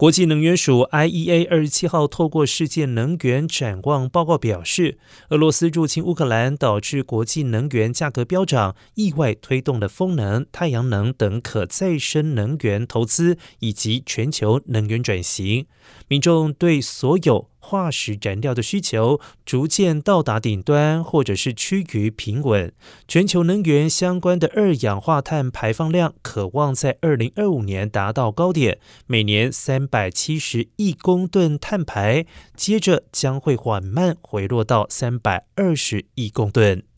国际能源署 IEA 二十七号透过世界能源展望报告表示，俄罗斯入侵乌克兰导致国际能源价格飙涨，意外推动了风能、太阳能等可再生能源投资以及全球能源转型。民众对所有化石燃料的需求逐渐到达顶端，或者是趋于平稳。全球能源相关的二氧化碳排放量渴望在二零二五年达到高点，每年三百七十亿公吨碳排，接着将会缓慢回落到三百二十亿公吨。